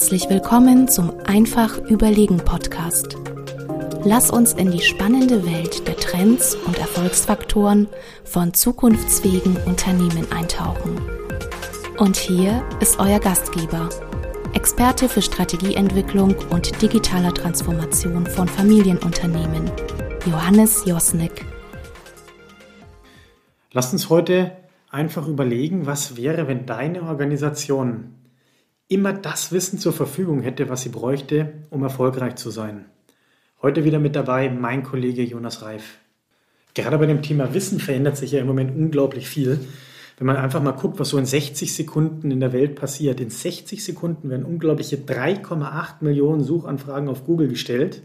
Herzlich willkommen zum Einfach Überlegen Podcast. Lass uns in die spannende Welt der Trends und Erfolgsfaktoren von zukunftsfähigen Unternehmen eintauchen. Und hier ist euer Gastgeber, Experte für Strategieentwicklung und digitaler Transformation von Familienunternehmen, Johannes Josnick. Lasst uns heute einfach überlegen, was wäre, wenn deine Organisation immer das Wissen zur Verfügung hätte, was sie bräuchte, um erfolgreich zu sein. Heute wieder mit dabei mein Kollege Jonas Reif. Gerade bei dem Thema Wissen verändert sich ja im Moment unglaublich viel. Wenn man einfach mal guckt, was so in 60 Sekunden in der Welt passiert. In 60 Sekunden werden unglaubliche 3,8 Millionen Suchanfragen auf Google gestellt.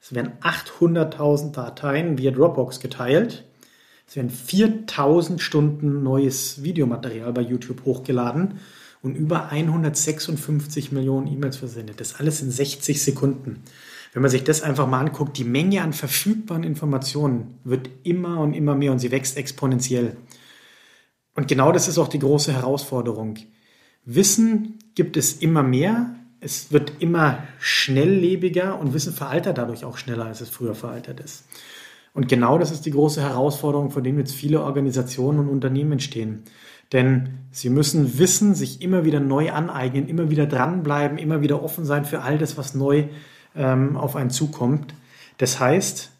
Es werden 800.000 Dateien via Dropbox geteilt. Es werden 4000 Stunden neues Videomaterial bei YouTube hochgeladen und über 156 Millionen E-Mails versendet. Das alles in 60 Sekunden. Wenn man sich das einfach mal anguckt, die Menge an verfügbaren Informationen wird immer und immer mehr und sie wächst exponentiell. Und genau das ist auch die große Herausforderung. Wissen gibt es immer mehr, es wird immer schnelllebiger und Wissen veraltert dadurch auch schneller, als es früher veraltert ist. Und genau das ist die große Herausforderung, vor dem jetzt viele Organisationen und Unternehmen stehen. Denn sie müssen Wissen sich immer wieder neu aneignen, immer wieder dranbleiben, immer wieder offen sein für all das, was neu ähm, auf einen zukommt. Das heißt,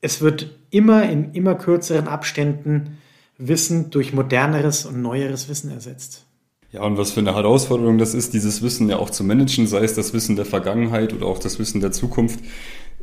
es wird immer in immer kürzeren Abständen Wissen durch moderneres und neueres Wissen ersetzt. Ja, und was für eine Herausforderung das ist, dieses Wissen ja auch zu managen, sei es das Wissen der Vergangenheit oder auch das Wissen der Zukunft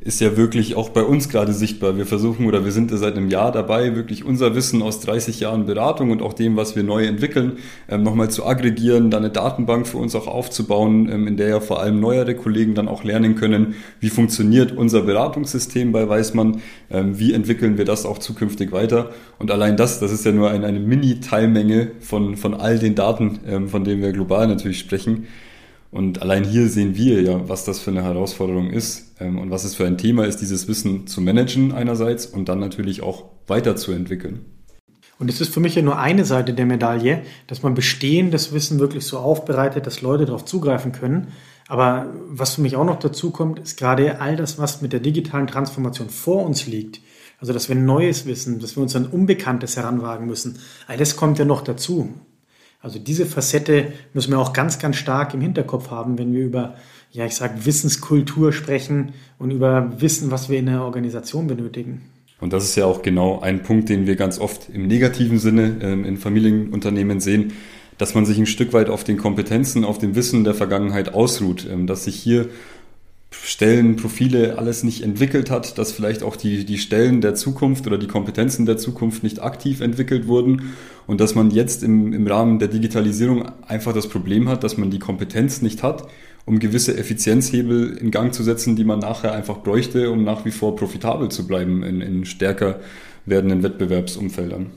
ist ja wirklich auch bei uns gerade sichtbar. Wir versuchen oder wir sind seit einem Jahr dabei, wirklich unser Wissen aus 30 Jahren Beratung und auch dem, was wir neu entwickeln, ähm, nochmal zu aggregieren, da eine Datenbank für uns auch aufzubauen, ähm, in der ja vor allem neuere Kollegen dann auch lernen können, wie funktioniert unser Beratungssystem bei Weißmann, ähm, wie entwickeln wir das auch zukünftig weiter. Und allein das, das ist ja nur eine, eine Mini-Teilmenge von, von all den Daten, von denen wir global natürlich sprechen. Und allein hier sehen wir ja, was das für eine Herausforderung ist und was es für ein Thema ist, dieses Wissen zu managen einerseits und dann natürlich auch weiterzuentwickeln. Und es ist für mich ja nur eine Seite der Medaille, dass man bestehendes Wissen wirklich so aufbereitet, dass Leute darauf zugreifen können. Aber was für mich auch noch dazu kommt, ist gerade all das, was mit der digitalen Transformation vor uns liegt. Also, dass wir neues Wissen, dass wir uns an Unbekanntes heranwagen müssen. All das kommt ja noch dazu. Also diese Facette müssen wir auch ganz, ganz stark im Hinterkopf haben, wenn wir über, ja, ich sage, Wissenskultur sprechen und über Wissen, was wir in der Organisation benötigen. Und das ist ja auch genau ein Punkt, den wir ganz oft im negativen Sinne ähm, in Familienunternehmen sehen, dass man sich ein Stück weit auf den Kompetenzen, auf dem Wissen der Vergangenheit ausruht, ähm, dass sich hier Stellen, Profile alles nicht entwickelt hat, dass vielleicht auch die, die Stellen der Zukunft oder die Kompetenzen der Zukunft nicht aktiv entwickelt wurden und dass man jetzt im, im Rahmen der Digitalisierung einfach das Problem hat, dass man die Kompetenz nicht hat, um gewisse Effizienzhebel in Gang zu setzen, die man nachher einfach bräuchte, um nach wie vor profitabel zu bleiben in, in stärker werdenden Wettbewerbsumfeldern.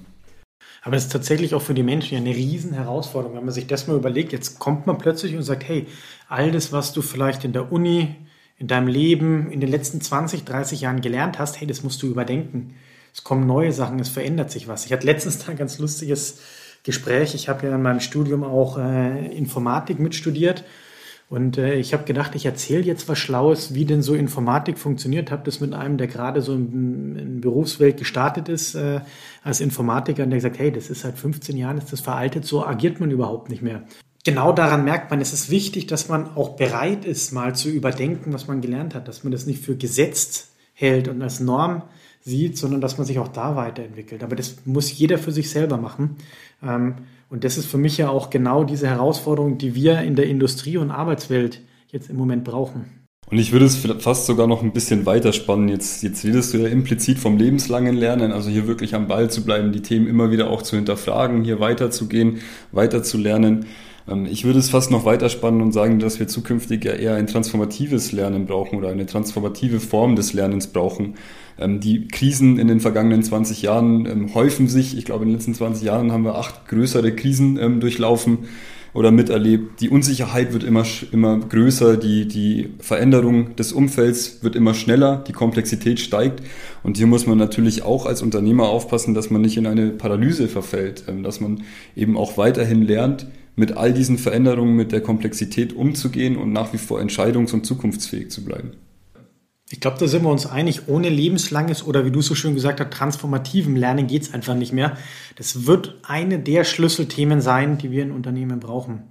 Aber es ist tatsächlich auch für die Menschen eine riesen Herausforderung, wenn man sich das mal überlegt. Jetzt kommt man plötzlich und sagt, hey, all das, was du vielleicht in der Uni in deinem Leben in den letzten 20, 30 Jahren gelernt hast, hey, das musst du überdenken. Es kommen neue Sachen, es verändert sich was. Ich hatte letztens da ein ganz lustiges Gespräch. Ich habe ja in meinem Studium auch äh, Informatik mitstudiert und äh, ich habe gedacht, ich erzähle jetzt was Schlaues, wie denn so Informatik funktioniert. Habe das mit einem, der gerade so in, in Berufswelt gestartet ist, äh, als Informatiker, und der gesagt, hey, das ist seit 15 Jahren, ist das veraltet, so agiert man überhaupt nicht mehr genau daran merkt man, es ist wichtig, dass man auch bereit ist, mal zu überdenken, was man gelernt hat, dass man das nicht für gesetzt hält und als Norm sieht, sondern dass man sich auch da weiterentwickelt. Aber das muss jeder für sich selber machen. Ähm, und das ist für mich ja auch genau diese Herausforderung, die wir in der Industrie- und Arbeitswelt jetzt im Moment brauchen. Und ich würde es fast sogar noch ein bisschen weiterspannen. Jetzt, jetzt redest du ja implizit vom lebenslangen Lernen, also hier wirklich am Ball zu bleiben, die Themen immer wieder auch zu hinterfragen, hier weiterzugehen, weiterzulernen. Ähm, ich würde es fast noch weiterspannen und sagen, dass wir zukünftig ja eher ein transformatives Lernen brauchen oder eine transformative Form des Lernens brauchen. Ähm, die Krisen in den vergangenen 20 Jahren ähm, häufen sich. Ich glaube, in den letzten 20 Jahren haben wir acht größere Krisen durchlaufen oder miterlebt. Die Unsicherheit wird immer, immer größer, die, die Veränderung des Umfelds wird immer schneller, die Komplexität steigt. Und hier muss man natürlich auch als Unternehmer aufpassen, dass man nicht in eine Paralyse verfällt, dass man eben auch weiterhin lernt, mit all diesen Veränderungen, mit der Komplexität umzugehen und nach wie vor entscheidungs- und zukunftsfähig zu bleiben. Ich glaube, da sind wir uns einig, ohne lebenslanges oder wie du so schön gesagt hast, transformativen Lernen geht es einfach nicht mehr. Das wird eine der Schlüsselthemen sein, die wir in Unternehmen brauchen.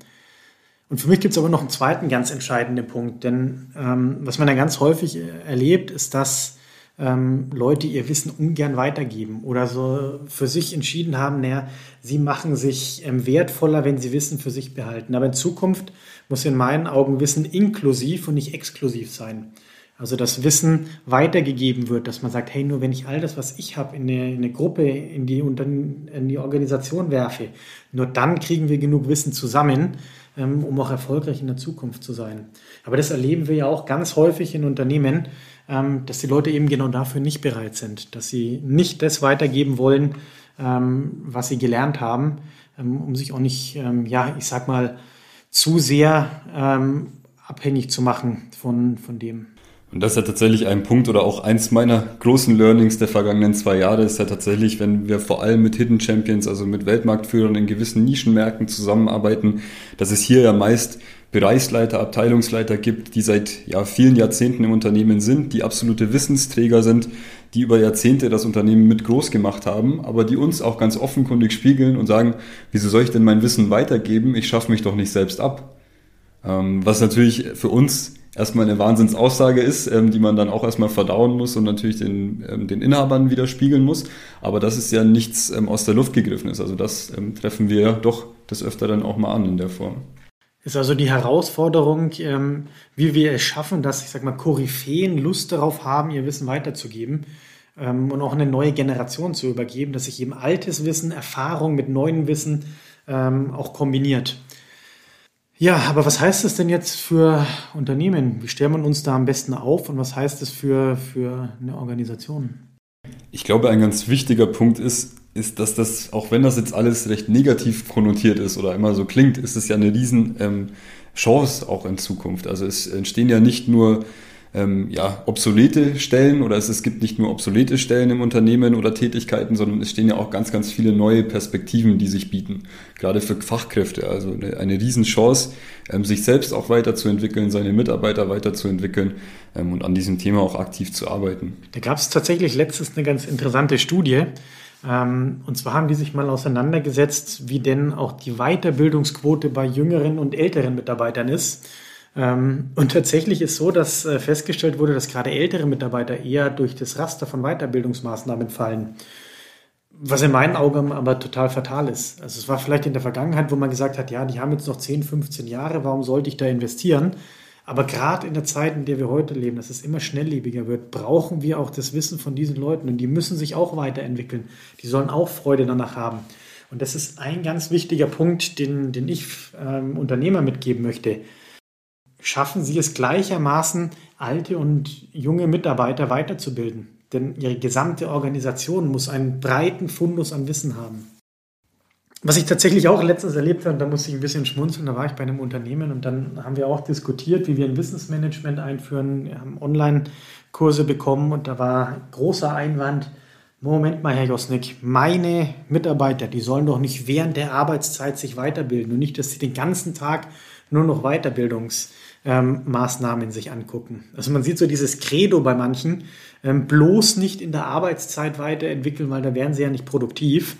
Und für mich gibt es aber noch einen zweiten ganz entscheidenden Punkt, denn ähm, was man da ganz häufig erlebt, ist, dass ähm, Leute ihr Wissen ungern weitergeben oder so für sich entschieden haben, naja, sie machen sich ähm, wertvoller, wenn sie Wissen für sich behalten. Aber in Zukunft muss in meinen Augen Wissen inklusiv und nicht exklusiv sein. Also das Wissen weitergegeben wird, dass man sagt, hey, nur wenn ich all das, was ich habe, in in eine Gruppe, in die, in die Organisation werfe, nur dann kriegen wir genug Wissen zusammen, ähm, um auch erfolgreich in der Zukunft zu sein. Aber das erleben wir ja auch ganz häufig in Unternehmen, dass die Leute eben genau dafür nicht bereit sind, dass sie nicht das weitergeben wollen, ähm, was sie gelernt haben, ähm, um sich auch nicht, ja, ich sag mal, zu sehr abhängig zu machen von, von dem. Und das ist ja tatsächlich ein Punkt oder auch eins meiner großen Learnings der vergangenen zwei Jahre ist ja tatsächlich, wenn wir vor allem mit Hidden Champions, also mit Weltmarktführern in gewissen Nischenmärkten zusammenarbeiten, dass es hier ja meist Bereichsleiter, Abteilungsleiter gibt, die seit ja, vielen Jahrzehnten im Unternehmen sind, die absolute Wissensträger sind, die über Jahrzehnte das Unternehmen mit groß gemacht haben, aber die uns auch ganz offenkundig spiegeln und sagen, wieso soll ich denn mein Wissen weitergeben? Ich schaffe mich doch nicht selbst ab. Ähm, was natürlich für uns erstmal eine Wahnsinnsaussage ist, ähm, die man dann auch erstmal verdauen muss und natürlich den, ähm, den Inhabern widerspiegeln muss. Aber das ist ja nichts ähm, aus der Luft gegriffen ist. Also das ähm, treffen wir doch des Öfteren auch mal an in der Form ist also die Herausforderung, ähm, wie wir es schaffen, dass, ich sag mal, Koryphäen Lust darauf haben, ihr Wissen weiterzugeben ähm, und auch eine neue Generation zu übergeben, dass sich eben altes Wissen, Erfahrung mit neuem Wissen ähm, auch kombiniert. Ja, aber was heißt das denn jetzt für Unternehmen? Wie stellen wir uns da am besten auf und was heißt das für, für eine Organisation? Ich glaube, ein ganz wichtiger Punkt ist, ist, dass das, auch wenn das jetzt alles recht negativ konnotiert ist oder immer so klingt, ist es ja eine riesen ähm, Chance auch in Zukunft. Also es entstehen ja nicht nur ähm, ja, obsolete Stellen oder es, es gibt nicht nur obsolete Stellen im Unternehmen oder Tätigkeiten, sondern es stehen ja auch ganz, ganz viele neue Perspektiven, die sich bieten. Gerade für Fachkräfte. Also eine, eine Riesenchance, ähm, sich selbst auch weiterzuentwickeln, seine Mitarbeiter weiterzuentwickeln ähm, und an diesem Thema auch aktiv zu arbeiten. Da gab es tatsächlich letztens eine ganz interessante Studie. Ähm, und zwar haben die sich mal auseinandergesetzt, wie denn auch die Weiterbildungsquote bei jüngeren und älteren Mitarbeitern ist. Ähm, und tatsächlich ist so, dass äh, festgestellt wurde, dass gerade ältere Mitarbeiter eher durch das Raster von Weiterbildungsmaßnahmen fallen. Was in meinen Augen aber total fatal ist. Also es war vielleicht in der Vergangenheit, wo man gesagt hat, ja, die haben jetzt noch 10, 15 Jahre, warum sollte ich da investieren? Aber gerade in der Zeit, in der wir heute leben, dass es immer schnelllebiger wird, brauchen wir auch das Wissen von diesen Leuten und die müssen sich auch weiterentwickeln. Die sollen auch Freude danach haben. Und das ist ein ganz wichtiger Punkt, den, den ich ähm, Unternehmer mitgeben möchte. Schaffen Sie es gleichermaßen, alte und junge Mitarbeiter weiterzubilden. Denn Ihre gesamte Organisation muss einen breiten Fundus an Wissen haben. Was ich tatsächlich auch letztens erlebt habe, da musste ich ein bisschen schmunzeln, da war ich bei einem Unternehmen und dann haben wir auch diskutiert, wie wir ein Wissensmanagement einführen. Wir haben Online-Kurse bekommen und da war großer Einwand, Moment mal, Herr Josnik, meine Mitarbeiter, die sollen doch nicht während der Arbeitszeit sich weiterbilden und nicht, dass sie den ganzen Tag nur noch Weiterbildungsmaßnahmen ähm, sich angucken. Also man sieht so dieses Credo bei manchen, ähm, bloß nicht in der Arbeitszeit weiterentwickeln, weil da wären sie ja nicht produktiv.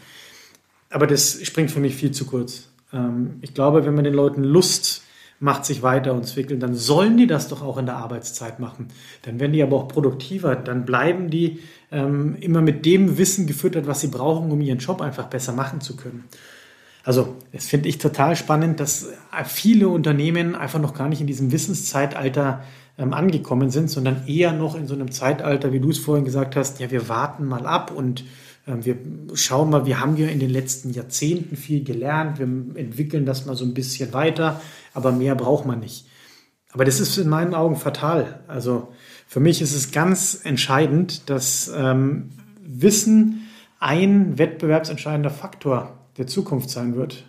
Aber das springt für mich viel zu kurz. Ähm, ich glaube, wenn man den Leuten Lust macht, sich weiterentwickeln, dann sollen die das doch auch in der Arbeitszeit machen. Dann werden die aber auch produktiver. Dann bleiben die ähm, immer mit dem Wissen gefüttert, was sie brauchen, um ihren Job einfach besser machen zu können. Also, das finde ich total spannend, dass viele Unternehmen einfach noch gar nicht in diesem Wissenszeitalter ähm, angekommen sind, sondern eher noch in so einem Zeitalter, wie du es vorhin gesagt hast, ja, wir warten mal ab und wir schauen mal, wir haben ja in den letzten Jahrzehnten viel gelernt, wir entwickeln das mal so ein bisschen weiter, aber mehr braucht man nicht. Aber das ist in meinen Augen fatal. Also für mich ist es ganz entscheidend, dass ähm, Wissen ein wettbewerbsentscheidender Faktor der Zukunft sein wird.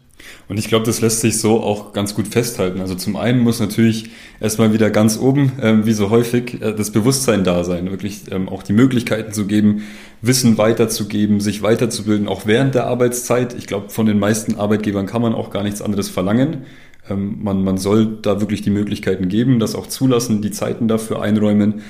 Und ich glaube, das lässt sich so auch ganz gut festhalten. Also zum einen muss natürlich erstmal wieder ganz oben, ähm, wie so häufig, äh, das Bewusstsein da sein, wirklich ähm, auch die Möglichkeiten zu geben, Wissen weiterzugeben, sich weiterzubilden, auch während der Arbeitszeit. Ich glaube, von den meisten Arbeitgebern kann man auch gar nichts anderes verlangen. Ähm, man, man soll da wirklich die Möglichkeiten geben, das auch zulassen, die Zeiten dafür einräumen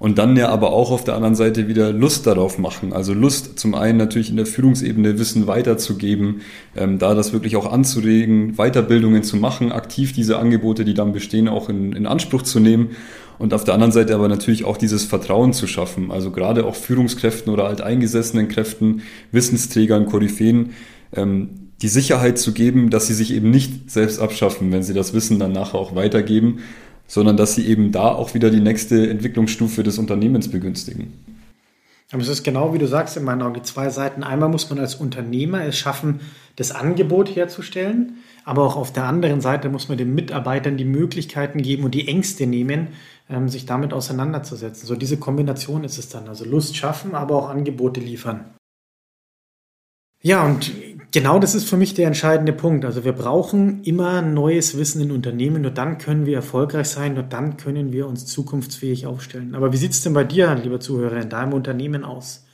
und dann ja aber auch auf der anderen Seite wieder Lust darauf machen. Also Lust zum einen natürlich in der Führungsebene Wissen weiterzugeben, ähm, da das wirklich auch anzuregen, Weiterbildungen zu machen, aktiv diese Angebote, die dann bestehen, auch in, in Anspruch zu nehmen. Und auf der anderen Seite aber natürlich auch dieses Vertrauen zu schaffen. Also gerade auch Führungskräften oder alteingesessenen Kräften, Wissensträgern, Koryphäen, ähm, die Sicherheit zu geben, dass sie sich eben nicht selbst abschaffen, wenn sie das Wissen dann nachher auch weitergeben, sondern dass sie eben da auch wieder die nächste Entwicklungsstufe des Unternehmens begünstigen. Aber es ist genau wie du sagst in meinen Augen zwei Seiten. Einmal muss man als Unternehmer es schaffen, das Angebot herzustellen, aber auch auf der anderen Seite muss man den Mitarbeitern die Möglichkeiten geben und die Ängste nehmen, ähm, sich damit auseinanderzusetzen. So diese Kombination ist es dann. Also Lust schaffen, aber auch Angebote liefern. Ja, und genau das ist für mich der entscheidende Punkt. Also wir brauchen immer neues Wissen in Unternehmen. Nur dann können wir erfolgreich sein. Nur dann können wir uns zukunftsfähig aufstellen. Aber wie sieht es denn bei dir, lieber Zuhörer, in deinem Unternehmen aus?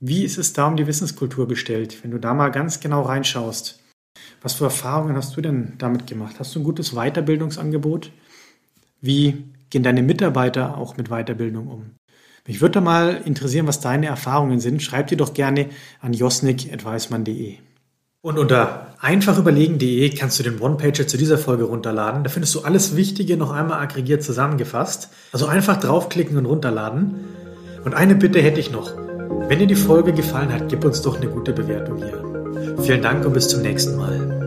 Wie ist es da um die Wissenskultur bestellt? Wenn du da mal ganz genau reinschaust, was für Erfahrungen hast du denn damit gemacht? Hast du ein gutes Weiterbildungsangebot? Wie gehen deine Mitarbeiter auch mit Weiterbildung um? Mich würde da mal interessieren, was deine Erfahrungen sind. Schreib dir doch gerne an josnik.weismann.de. Und unter einfachüberlegen.de kannst du den One-Pager zu dieser Folge runterladen. Da findest du alles Wichtige noch einmal aggregiert zusammengefasst. Also einfach draufklicken und runterladen. Und eine Bitte hätte ich noch. Wenn dir die Folge gefallen hat, gib uns doch eine gute Bewertung hier. Vielen Dank und bis zum nächsten Mal.